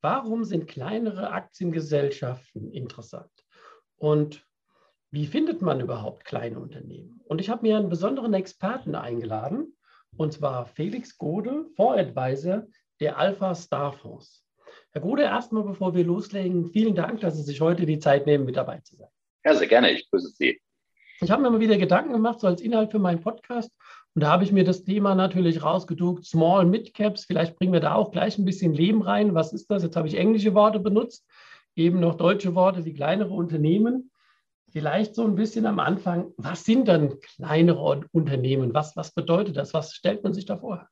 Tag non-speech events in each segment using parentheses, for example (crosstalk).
Warum sind kleinere Aktiengesellschaften interessant? Und wie findet man überhaupt kleine Unternehmen? Und ich habe mir einen besonderen Experten eingeladen, und zwar Felix Gode, Fondsadvisor der Alpha Star Fonds. Herr Gode, erstmal bevor wir loslegen, vielen Dank, dass Sie sich heute die Zeit nehmen, mit dabei zu sein. Ja, sehr gerne. Ich grüße Sie. Ich habe mir mal wieder Gedanken gemacht, so als Inhalt für meinen Podcast. Und da habe ich mir das Thema natürlich rausgeduckt, Small Mid Caps. Vielleicht bringen wir da auch gleich ein bisschen Leben rein. Was ist das? Jetzt habe ich englische Worte benutzt, eben noch deutsche Worte wie kleinere Unternehmen. Vielleicht so ein bisschen am Anfang, was sind dann kleinere Unternehmen? Was, was bedeutet das? Was stellt man sich da vor?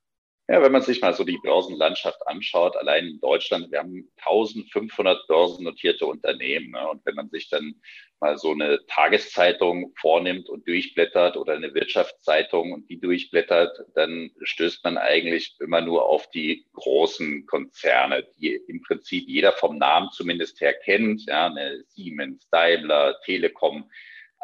Ja, wenn man sich mal so die Börsenlandschaft anschaut, allein in Deutschland, wir haben 1500 börsennotierte Unternehmen. Ne? Und wenn man sich dann mal so eine Tageszeitung vornimmt und durchblättert oder eine Wirtschaftszeitung und die durchblättert, dann stößt man eigentlich immer nur auf die großen Konzerne, die im Prinzip jeder vom Namen zumindest her kennt. Ja, eine Siemens, Daimler, Telekom,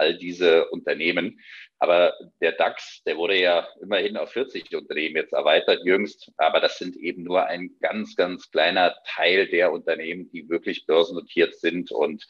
all diese Unternehmen. Aber der DAX, der wurde ja immerhin auf 40 Unternehmen jetzt erweitert jüngst. Aber das sind eben nur ein ganz, ganz kleiner Teil der Unternehmen, die wirklich börsennotiert sind. Und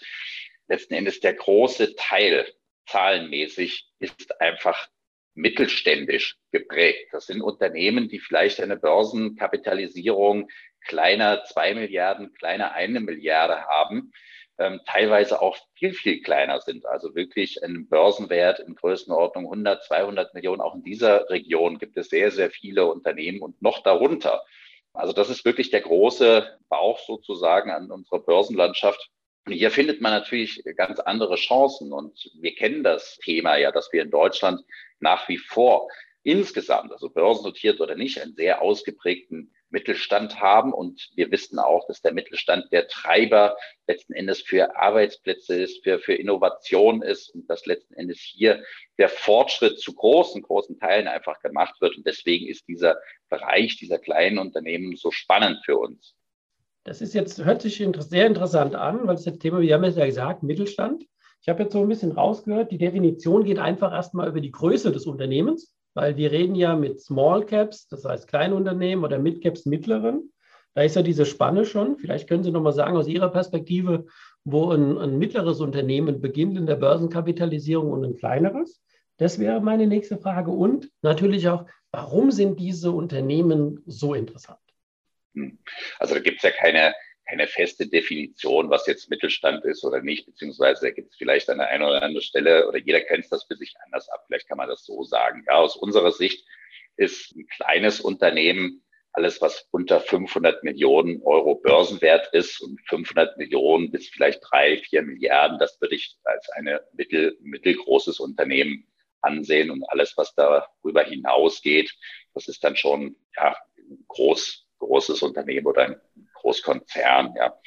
letzten Endes der große Teil zahlenmäßig ist einfach mittelständisch geprägt. Das sind Unternehmen, die vielleicht eine Börsenkapitalisierung kleiner zwei Milliarden, kleiner eine Milliarde haben ähm, teilweise auch viel, viel kleiner sind. Also wirklich ein Börsenwert in Größenordnung 100, 200 Millionen. Auch in dieser Region gibt es sehr, sehr viele Unternehmen und noch darunter. Also das ist wirklich der große Bauch sozusagen an unserer Börsenlandschaft. Und hier findet man natürlich ganz andere Chancen. Und wir kennen das Thema ja, dass wir in Deutschland nach wie vor insgesamt, also börsennotiert oder nicht, einen sehr ausgeprägten Mittelstand haben. Und wir wissen auch, dass der Mittelstand der Treiber letzten Endes für Arbeitsplätze ist, für, für Innovation ist und dass letzten Endes hier der Fortschritt zu großen, großen Teilen einfach gemacht wird. Und deswegen ist dieser Bereich dieser kleinen Unternehmen so spannend für uns. Das ist jetzt, hört sich sehr interessant an, weil das das Thema, wir haben es ja gesagt, Mittelstand. Ich habe jetzt so ein bisschen rausgehört, die Definition geht einfach erstmal über die Größe des Unternehmens weil wir reden ja mit Small Caps, das heißt Kleinunternehmen oder Mid Caps mittleren. Da ist ja diese Spanne schon. Vielleicht können Sie noch mal sagen aus Ihrer Perspektive, wo ein, ein mittleres Unternehmen beginnt in der Börsenkapitalisierung und ein kleineres. Das wäre meine nächste Frage. Und natürlich auch, warum sind diese Unternehmen so interessant? Hm. Also da gibt es ja keine keine feste Definition, was jetzt Mittelstand ist oder nicht, beziehungsweise da gibt es vielleicht an der einen oder anderen Stelle oder jeder kennt das für sich anders ab. Vielleicht kann man das so sagen. Ja, aus unserer Sicht ist ein kleines Unternehmen alles, was unter 500 Millionen Euro Börsenwert ist und 500 Millionen bis vielleicht drei, vier Milliarden, das würde ich als eine mittel, mittelgroßes Unternehmen ansehen und alles, was darüber hinausgeht, das ist dann schon ja, ein groß, großes Unternehmen oder ein Großkonzern, ja.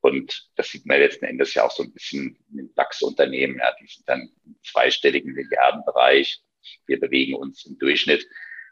Und das sieht man letzten Endes ja auch so ein bisschen in den DAX-Unternehmen, ja, die sind dann im zweistelligen Milliardenbereich. Wir bewegen uns im Durchschnitt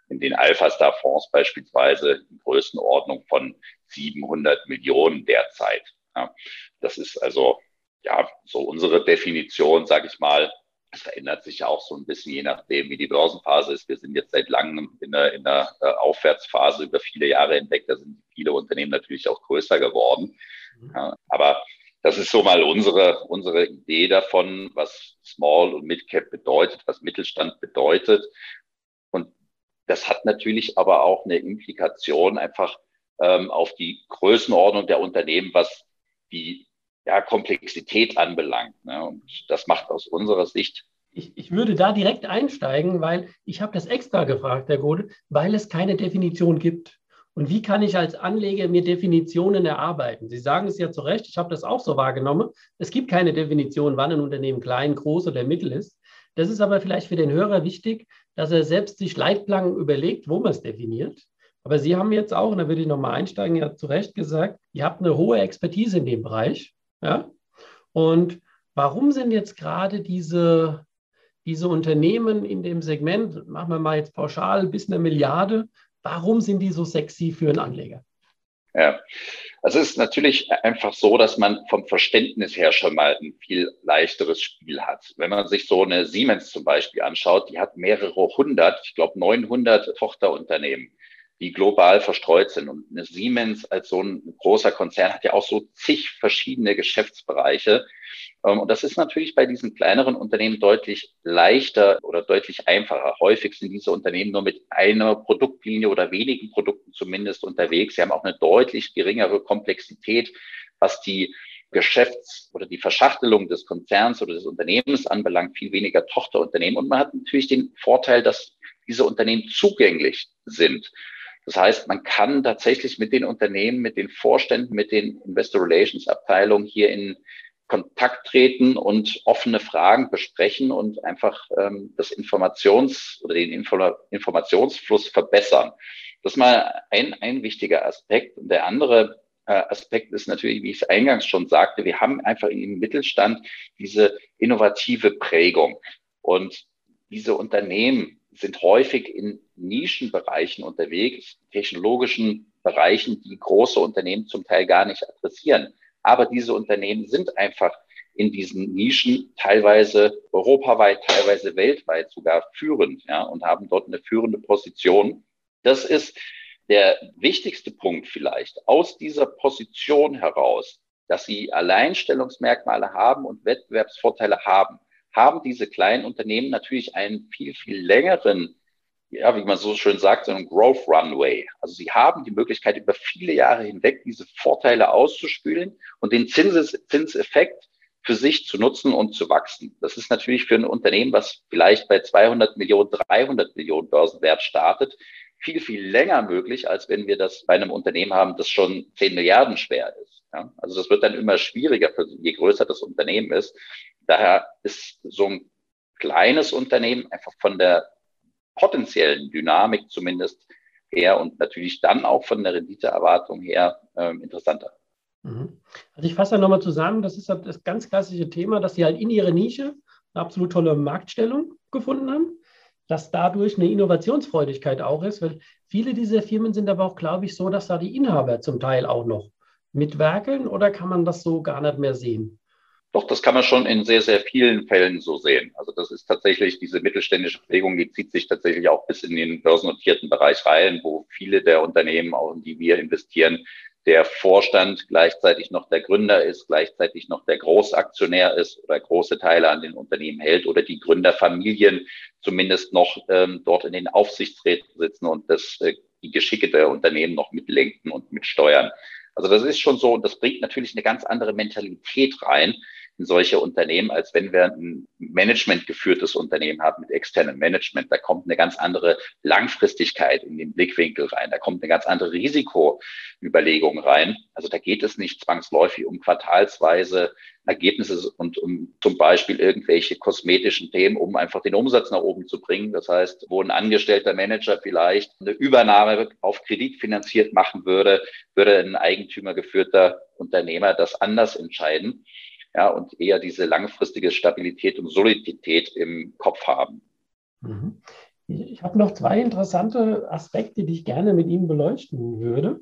in den Alpha-Star-Fonds beispielsweise in Größenordnung von 700 Millionen derzeit. Ja. Das ist also ja so unsere Definition, sage ich mal, das verändert sich ja auch so ein bisschen, je nachdem, wie die Börsenphase ist. Wir sind jetzt seit langem in der, in der äh, Aufwärtsphase über viele Jahre hinweg. Da sind viele Unternehmen natürlich auch größer geworden. Mhm. Ja, aber das ist so mal unsere, unsere Idee davon, was Small und Midcap bedeutet, was Mittelstand bedeutet. Und das hat natürlich aber auch eine Implikation einfach ähm, auf die Größenordnung der Unternehmen, was die ja, Komplexität anbelangt. Ne? Und das macht aus unserer Sicht. Ich, ich würde da direkt einsteigen, weil ich habe das extra gefragt, Herr Gode, weil es keine Definition gibt. Und wie kann ich als Anleger mir Definitionen erarbeiten? Sie sagen es ja zu Recht, ich habe das auch so wahrgenommen. Es gibt keine Definition, wann ein Unternehmen klein, groß oder mittel ist. Das ist aber vielleicht für den Hörer wichtig, dass er selbst sich Leitplanken überlegt, wo man es definiert. Aber Sie haben jetzt auch, und da würde ich nochmal einsteigen, ja zu Recht gesagt, ihr habt eine hohe Expertise in dem Bereich. Ja? Und warum sind jetzt gerade diese, diese Unternehmen in dem Segment, machen wir mal jetzt pauschal bis eine Milliarde, warum sind die so sexy für einen Anleger? Ja, also es ist natürlich einfach so, dass man vom Verständnis her schon mal ein viel leichteres Spiel hat. Wenn man sich so eine Siemens zum Beispiel anschaut, die hat mehrere hundert, ich glaube 900 Tochterunternehmen die global verstreut sind. Und eine Siemens als so ein großer Konzern hat ja auch so zig verschiedene Geschäftsbereiche. Ähm, und das ist natürlich bei diesen kleineren Unternehmen deutlich leichter oder deutlich einfacher. Häufig sind diese Unternehmen nur mit einer Produktlinie oder wenigen Produkten zumindest unterwegs. Sie haben auch eine deutlich geringere Komplexität, was die Geschäfts- oder die Verschachtelung des Konzerns oder des Unternehmens anbelangt, viel weniger Tochterunternehmen. Und man hat natürlich den Vorteil, dass diese Unternehmen zugänglich sind. Das heißt, man kann tatsächlich mit den Unternehmen, mit den Vorständen, mit den Investor Relations Abteilungen hier in Kontakt treten und offene Fragen besprechen und einfach ähm, das Informations- oder den Info Informationsfluss verbessern. Das ist mal ein, ein wichtiger Aspekt. Und der andere äh, Aspekt ist natürlich, wie ich es eingangs schon sagte, wir haben einfach im Mittelstand diese innovative Prägung. Und diese Unternehmen sind häufig in Nischenbereichen unterwegs, technologischen Bereichen, die große Unternehmen zum Teil gar nicht adressieren. Aber diese Unternehmen sind einfach in diesen Nischen teilweise europaweit, teilweise weltweit sogar führend ja, und haben dort eine führende Position. Das ist der wichtigste Punkt vielleicht aus dieser Position heraus, dass sie Alleinstellungsmerkmale haben und Wettbewerbsvorteile haben, haben diese kleinen Unternehmen natürlich einen viel, viel längeren, ja, wie man so schön sagt, so einen Growth Runway. Also sie haben die Möglichkeit, über viele Jahre hinweg diese Vorteile auszuspülen und den Zinses Zinseffekt für sich zu nutzen und zu wachsen. Das ist natürlich für ein Unternehmen, was vielleicht bei 200 Millionen, 300 Millionen Börsenwert startet, viel, viel länger möglich, als wenn wir das bei einem Unternehmen haben, das schon 10 Milliarden schwer ist. Ja? Also das wird dann immer schwieriger, je größer das Unternehmen ist. Daher ist so ein kleines Unternehmen einfach von der potenziellen Dynamik zumindest her und natürlich dann auch von der Renditeerwartung her äh, interessanter. Mhm. Also ich fasse da nochmal zusammen, das ist das ganz klassische Thema, dass sie halt in ihrer Nische eine absolut tolle Marktstellung gefunden haben, dass dadurch eine Innovationsfreudigkeit auch ist, weil viele dieser Firmen sind aber auch, glaube ich, so, dass da die Inhaber zum Teil auch noch mitwerkeln oder kann man das so gar nicht mehr sehen? Doch, das kann man schon in sehr, sehr vielen Fällen so sehen. Also das ist tatsächlich diese mittelständische Prägung, die zieht sich tatsächlich auch bis in den börsennotierten Bereich rein, wo viele der Unternehmen, auch in die wir investieren, der Vorstand gleichzeitig noch der Gründer ist, gleichzeitig noch der Großaktionär ist oder große Teile an den Unternehmen hält oder die Gründerfamilien zumindest noch ähm, dort in den Aufsichtsräten sitzen und das, äh, die Geschicke der Unternehmen noch mitlenken und mitsteuern. Also das ist schon so und das bringt natürlich eine ganz andere Mentalität rein, in solche Unternehmen, als wenn wir ein managementgeführtes Unternehmen haben mit externem Management. Da kommt eine ganz andere Langfristigkeit in den Blickwinkel rein. Da kommt eine ganz andere Risikoüberlegung rein. Also da geht es nicht zwangsläufig um quartalsweise Ergebnisse und um zum Beispiel irgendwelche kosmetischen Themen, um einfach den Umsatz nach oben zu bringen. Das heißt, wo ein angestellter Manager vielleicht eine Übernahme auf Kredit finanziert machen würde, würde ein eigentümergeführter Unternehmer das anders entscheiden ja, und eher diese langfristige Stabilität und Solidität im Kopf haben. Mhm. Ich habe noch zwei interessante Aspekte, die ich gerne mit Ihnen beleuchten würde.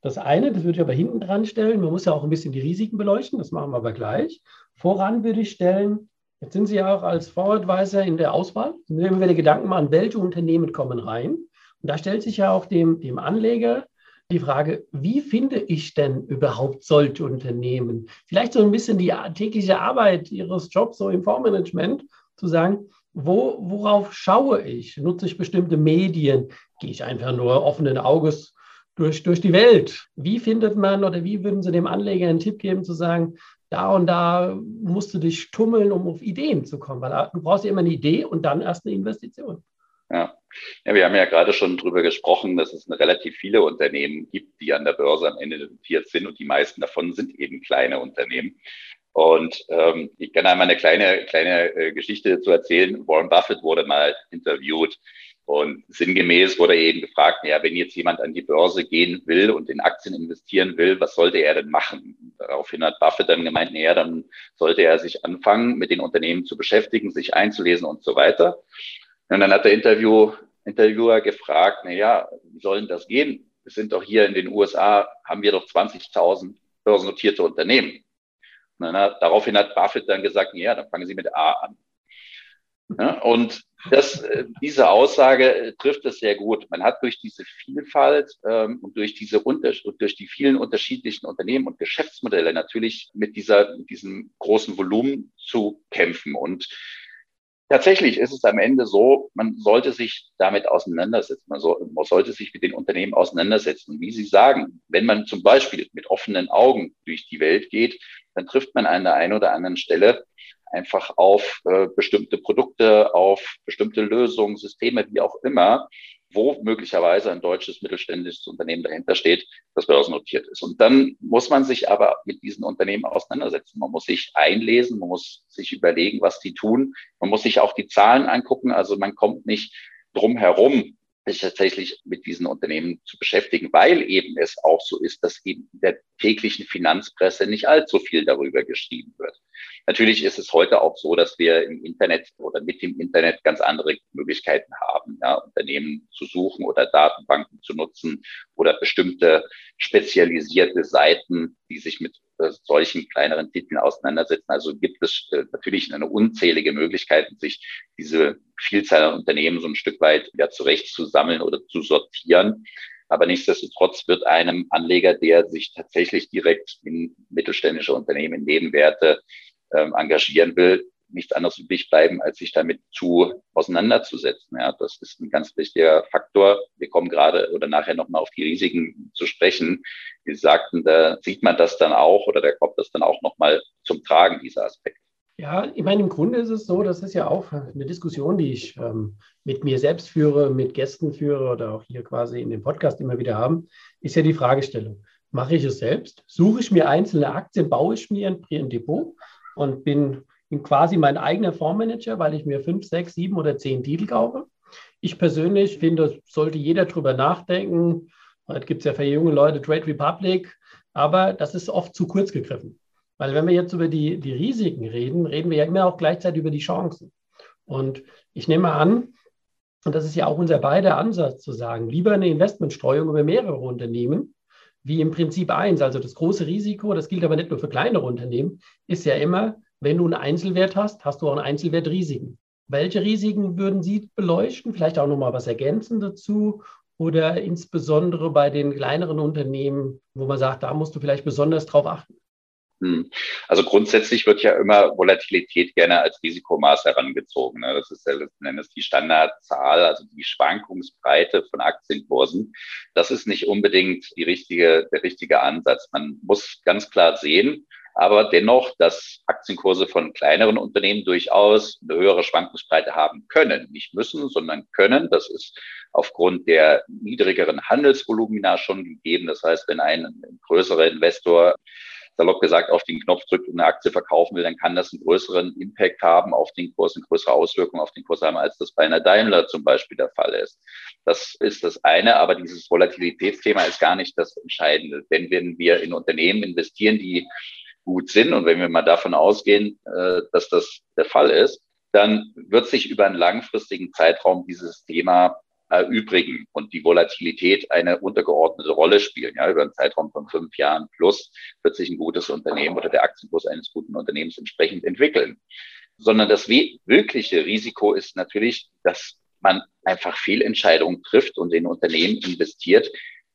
Das eine, das würde ich aber hinten dran stellen, man muss ja auch ein bisschen die Risiken beleuchten, das machen wir aber gleich. Voran würde ich stellen, jetzt sind Sie ja auch als Fonds-Advisor in der Auswahl, nehmen wir die Gedanken mal an, welche Unternehmen kommen rein. Und da stellt sich ja auch dem, dem Anleger die Frage, wie finde ich denn überhaupt solche Unternehmen? Vielleicht so ein bisschen die tägliche Arbeit Ihres Jobs so im Fondsmanagement, zu sagen, wo, worauf schaue ich? Nutze ich bestimmte Medien? Gehe ich einfach nur offenen Auges durch, durch die Welt? Wie findet man oder wie würden Sie dem Anleger einen Tipp geben, zu sagen, da und da musst du dich tummeln, um auf Ideen zu kommen? Weil du brauchst ja immer eine Idee und dann erst eine Investition. Ja. ja, wir haben ja gerade schon drüber gesprochen, dass es relativ viele Unternehmen gibt, die an der Börse am Ende notiert sind und die meisten davon sind eben kleine Unternehmen. Und ähm, ich kann einmal eine kleine, kleine äh, Geschichte zu erzählen. Warren Buffett wurde mal interviewt Und sinngemäß wurde eben gefragt, ja, wenn jetzt jemand an die Börse gehen will und in Aktien investieren will, was sollte er denn machen? Daraufhin hat Buffett dann gemeint, ja, dann sollte er sich anfangen, mit den Unternehmen zu beschäftigen, sich einzulesen und so weiter. Und dann hat der Interview, Interviewer gefragt, na ja, wie soll denn das gehen? Wir sind doch hier in den USA, haben wir doch 20.000 börsennotierte Unternehmen. Und dann hat, daraufhin hat Buffett dann gesagt, ja, dann fangen Sie mit A an. Ja, und das, äh, diese Aussage äh, trifft es sehr gut. Man hat durch diese Vielfalt ähm, und durch diese Unter und durch die vielen unterschiedlichen Unternehmen und Geschäftsmodelle natürlich mit dieser, mit diesem großen Volumen zu kämpfen. Und tatsächlich ist es am Ende so, man sollte sich damit auseinandersetzen. Man, soll, man sollte sich mit den Unternehmen auseinandersetzen. Und wie Sie sagen, wenn man zum Beispiel mit offenen Augen durch die Welt geht, dann trifft man an der einen oder anderen Stelle einfach auf äh, bestimmte Produkte, auf bestimmte Lösungen, Systeme, wie auch immer, wo möglicherweise ein deutsches mittelständisches Unternehmen dahinter steht, das börsennotiert ist. Und dann muss man sich aber mit diesen Unternehmen auseinandersetzen. Man muss sich einlesen, man muss sich überlegen, was die tun. Man muss sich auch die Zahlen angucken. Also man kommt nicht drum herum, sich tatsächlich mit diesen Unternehmen zu beschäftigen, weil eben es auch so ist, dass eben in der täglichen Finanzpresse nicht allzu viel darüber geschrieben wird. Natürlich ist es heute auch so, dass wir im Internet oder mit dem Internet ganz andere Möglichkeiten haben, ja, Unternehmen zu suchen oder Datenbanken zu nutzen oder bestimmte spezialisierte Seiten, die sich mit äh, solchen kleineren Titeln auseinandersetzen. Also gibt es äh, natürlich eine unzählige Möglichkeiten, sich diese Vielzahl an Unternehmen so ein Stück weit wieder zurechtzusammeln oder zu sortieren. Aber nichtsdestotrotz wird einem Anleger, der sich tatsächlich direkt in mittelständische Unternehmen, in Nebenwerte ähm, engagieren will, nichts anderes übrig bleiben, als sich damit zu auseinanderzusetzen. Ja, das ist ein ganz wichtiger Faktor. Wir kommen gerade oder nachher nochmal auf die Risiken zu sprechen. Sie sagten, da sieht man das dann auch oder da kommt das dann auch nochmal zum Tragen, dieser Aspekt. Ja, ich meine, im Grunde ist es so, das ist ja auch eine Diskussion, die ich ähm, mit mir selbst führe, mit Gästen führe oder auch hier quasi in dem Podcast immer wieder haben, ist ja die Fragestellung. Mache ich es selbst? Suche ich mir einzelne Aktien, baue ich mir ein Depot und bin bin quasi mein eigener Fondsmanager, weil ich mir fünf, sechs, sieben oder zehn Titel kaufe. Ich persönlich finde, sollte jeder drüber nachdenken. Heute gibt es ja für junge Leute Trade Republic, aber das ist oft zu kurz gegriffen. Weil wenn wir jetzt über die, die Risiken reden, reden wir ja immer auch gleichzeitig über die Chancen. Und ich nehme an, und das ist ja auch unser beider Ansatz zu sagen, lieber eine Investmentstreuung über mehrere Unternehmen, wie im Prinzip eins. Also das große Risiko, das gilt aber nicht nur für kleinere Unternehmen, ist ja immer, wenn du einen Einzelwert hast, hast du auch einen Einzelwert Risiken. Welche Risiken würden Sie beleuchten? Vielleicht auch nochmal was ergänzen dazu oder insbesondere bei den kleineren Unternehmen, wo man sagt, da musst du vielleicht besonders drauf achten? Hm. Also grundsätzlich wird ja immer Volatilität gerne als Risikomaß herangezogen. Ne? Das ist ja letzten Endes die Standardzahl, also die Schwankungsbreite von Aktienkursen. Das ist nicht unbedingt die richtige, der richtige Ansatz. Man muss ganz klar sehen, aber dennoch, dass Aktienkurse von kleineren Unternehmen durchaus eine höhere Schwankungsbreite haben können. Nicht müssen, sondern können. Das ist aufgrund der niedrigeren Handelsvolumina schon gegeben. Das heißt, wenn ein größerer Investor salopp gesagt auf den Knopf drückt und eine Aktie verkaufen will, dann kann das einen größeren Impact haben auf den Kurs, eine größere Auswirkung auf den Kurs haben, als das bei einer Daimler zum Beispiel der Fall ist. Das ist das eine, aber dieses Volatilitätsthema ist gar nicht das Entscheidende. Denn wenn wir in Unternehmen investieren, die gut sind. Und wenn wir mal davon ausgehen, äh, dass das der Fall ist, dann wird sich über einen langfristigen Zeitraum dieses Thema erübrigen und die Volatilität eine untergeordnete Rolle spielen. Ja, über einen Zeitraum von fünf Jahren plus wird sich ein gutes Unternehmen oder der Aktienkurs eines guten Unternehmens entsprechend entwickeln. Sondern das wirkliche Risiko ist natürlich, dass man einfach Fehlentscheidungen trifft und in Unternehmen investiert,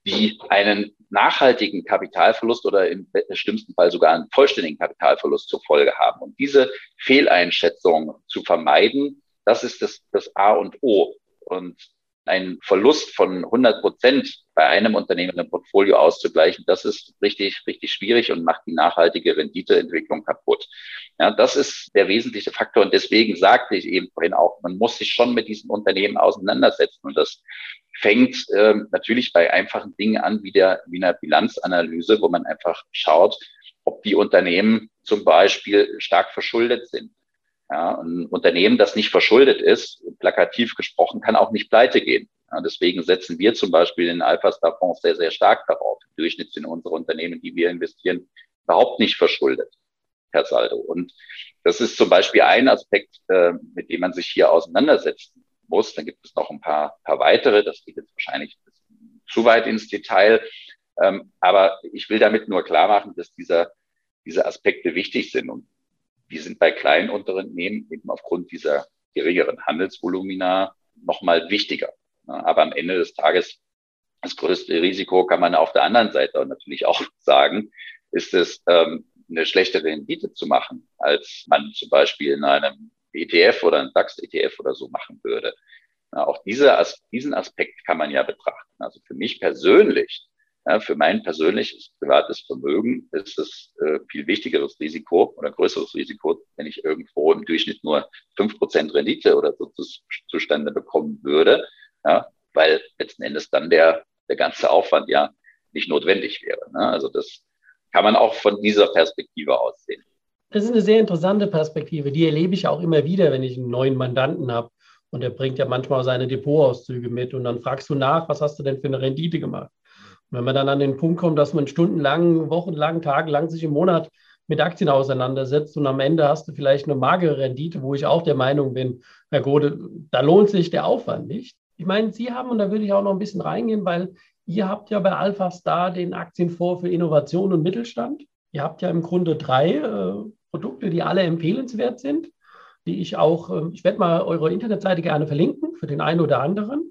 die einen nachhaltigen Kapitalverlust oder im schlimmsten Fall sogar einen vollständigen Kapitalverlust zur Folge haben. Und diese Fehleinschätzung zu vermeiden, das ist das, das A und O. Und ein Verlust von 100 Prozent bei einem Unternehmen im Portfolio auszugleichen, das ist richtig, richtig schwierig und macht die nachhaltige Renditeentwicklung kaputt. Ja, das ist der wesentliche Faktor. Und deswegen sagte ich eben vorhin auch, man muss sich schon mit diesen Unternehmen auseinandersetzen. Und das fängt ähm, natürlich bei einfachen Dingen an, wie der, wie einer Bilanzanalyse, wo man einfach schaut, ob die Unternehmen zum Beispiel stark verschuldet sind Ja, ein Unternehmen, das nicht verschuldet ist, plakativ gesprochen, kann auch nicht pleite gehen. Ja, deswegen setzen wir zum Beispiel in Alpha-Star-Fonds sehr, sehr stark darauf. Im Durchschnitt sind unsere Unternehmen, die wir investieren, überhaupt nicht verschuldet per Saldo. Und das ist zum Beispiel ein Aspekt, äh, mit dem man sich hier auseinandersetzen muss. Dann gibt es noch ein paar, paar weitere. Das geht jetzt wahrscheinlich zu weit ins Detail. Ähm, aber ich will damit nur klar machen, dass dieser, diese Aspekte wichtig sind. Und die sind bei kleinen Unternehmen eben aufgrund dieser geringeren Handelsvolumina nochmal wichtiger. Aber am Ende des Tages, das größte Risiko kann man auf der anderen Seite natürlich auch (laughs) sagen, ist es, ähm, eine schlechtere Rendite zu machen, als man zum Beispiel in einem ETF oder einem DAX-ETF oder so machen würde. Auch diese, diesen Aspekt kann man ja betrachten. Also für mich persönlich ja, für mein persönliches privates Vermögen ist es äh, viel wichtigeres Risiko oder größeres Risiko, wenn ich irgendwo im Durchschnitt nur fünf Prozent Rendite oder so zustande bekommen würde, ja, weil letzten Endes dann der, der ganze Aufwand ja nicht notwendig wäre. Ne? Also das kann man auch von dieser Perspektive aus sehen. Das ist eine sehr interessante Perspektive. Die erlebe ich auch immer wieder, wenn ich einen neuen Mandanten habe. Und er bringt ja manchmal seine Depotauszüge mit. Und dann fragst du nach, was hast du denn für eine Rendite gemacht? Wenn man dann an den Punkt kommt, dass man stundenlang, wochenlang, tagelang sich im Monat mit Aktien auseinandersetzt und am Ende hast du vielleicht eine magere Rendite, wo ich auch der Meinung bin, Herr Gode, da lohnt sich der Aufwand nicht. Ich meine, Sie haben, und da würde ich auch noch ein bisschen reingehen, weil ihr habt ja bei Alpha Star den Aktienfonds für Innovation und Mittelstand. Ihr habt ja im Grunde drei äh, Produkte, die alle empfehlenswert sind, die ich auch, äh, ich werde mal eure Internetseite gerne verlinken für den einen oder anderen.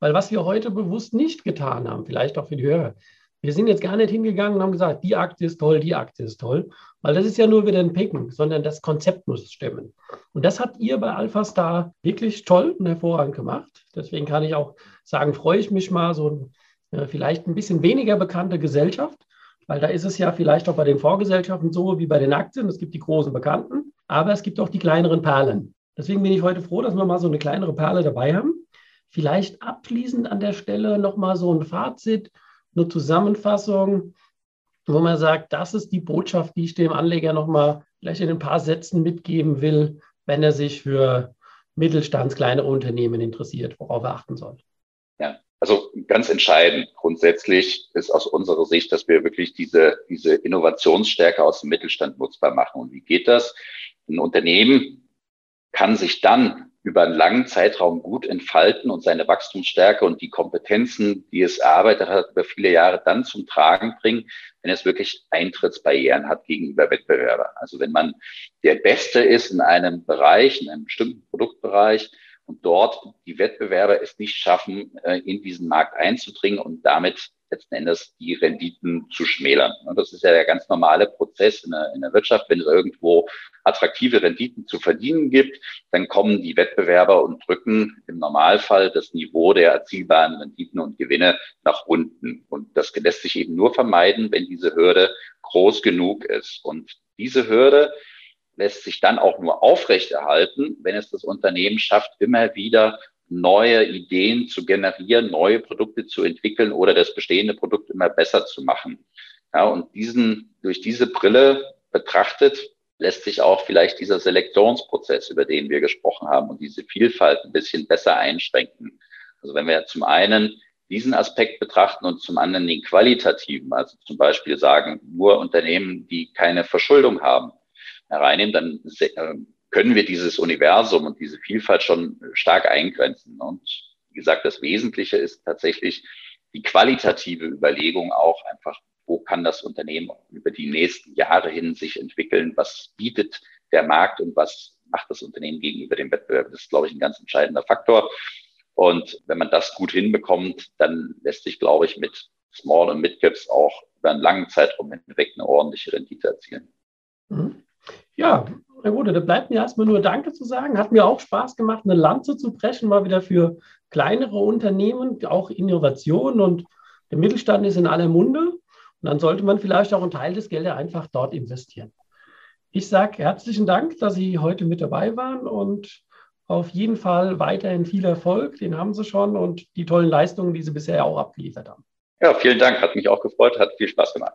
Weil was wir heute bewusst nicht getan haben, vielleicht auch für die Hörer, wir sind jetzt gar nicht hingegangen und haben gesagt, die Aktie ist toll, die Aktie ist toll, weil das ist ja nur wieder ein Picken, sondern das Konzept muss stimmen. Und das habt ihr bei AlphaStar wirklich toll und hervorragend gemacht. Deswegen kann ich auch sagen, freue ich mich mal so äh, vielleicht ein bisschen weniger bekannte Gesellschaft, weil da ist es ja vielleicht auch bei den Vorgesellschaften so wie bei den Aktien. Es gibt die großen Bekannten, aber es gibt auch die kleineren Perlen. Deswegen bin ich heute froh, dass wir mal so eine kleinere Perle dabei haben. Vielleicht abschließend an der Stelle nochmal so ein Fazit, eine Zusammenfassung, wo man sagt, das ist die Botschaft, die ich dem Anleger nochmal vielleicht in ein paar Sätzen mitgeben will, wenn er sich für Mittelstands, kleinere Unternehmen interessiert, worauf er achten soll. Ja, also ganz entscheidend grundsätzlich ist aus unserer Sicht, dass wir wirklich diese, diese Innovationsstärke aus dem Mittelstand nutzbar machen. Und wie geht das? Ein Unternehmen kann sich dann über einen langen Zeitraum gut entfalten und seine Wachstumsstärke und die Kompetenzen, die es erarbeitet hat, über viele Jahre dann zum Tragen bringen, wenn es wirklich Eintrittsbarrieren hat gegenüber Wettbewerbern. Also wenn man der Beste ist in einem Bereich, in einem bestimmten Produktbereich und dort die Wettbewerber es nicht schaffen, äh, in diesen Markt einzudringen und damit letzten Endes die Renditen zu schmälern. Und das ist ja der ganz normale Prozess in der, in der Wirtschaft. Wenn es irgendwo attraktive Renditen zu verdienen gibt, dann kommen die Wettbewerber und drücken im Normalfall das Niveau der erzielbaren Renditen und Gewinne nach unten. Und das lässt sich eben nur vermeiden, wenn diese Hürde groß genug ist. Und diese Hürde lässt sich dann auch nur aufrechterhalten, wenn es das Unternehmen schafft, immer wieder neue Ideen zu generieren, neue Produkte zu entwickeln oder das bestehende Produkt immer besser zu machen. Ja, und diesen, durch diese Brille betrachtet, lässt sich auch vielleicht dieser Selektionsprozess, über den wir gesprochen haben, und diese Vielfalt ein bisschen besser einschränken. Also wenn wir zum einen diesen Aspekt betrachten und zum anderen den qualitativen, also zum Beispiel sagen, nur Unternehmen, die keine Verschuldung haben, hereinnehmen, dann äh, können wir dieses Universum und diese Vielfalt schon stark eingrenzen. Und wie gesagt, das Wesentliche ist tatsächlich die qualitative Überlegung auch einfach, wo kann das Unternehmen über die nächsten Jahre hin sich entwickeln? Was bietet der Markt und was macht das Unternehmen gegenüber dem Wettbewerb? Das ist, glaube ich, ein ganz entscheidender Faktor. Und wenn man das gut hinbekommt, dann lässt sich, glaube ich, mit Small- und Mid-Caps auch über einen langen Zeitraum hinweg eine ordentliche Rendite erzielen. Mhm. Ja, na gut, da bleibt mir erstmal nur Danke zu sagen. Hat mir auch Spaß gemacht, eine Lanze zu brechen, mal wieder für kleinere Unternehmen, auch Innovation und der Mittelstand ist in aller Munde. Und dann sollte man vielleicht auch einen Teil des Geldes einfach dort investieren. Ich sage herzlichen Dank, dass Sie heute mit dabei waren und auf jeden Fall weiterhin viel Erfolg. Den haben Sie schon und die tollen Leistungen, die Sie bisher auch abgeliefert haben. Ja, vielen Dank. Hat mich auch gefreut, hat viel Spaß gemacht.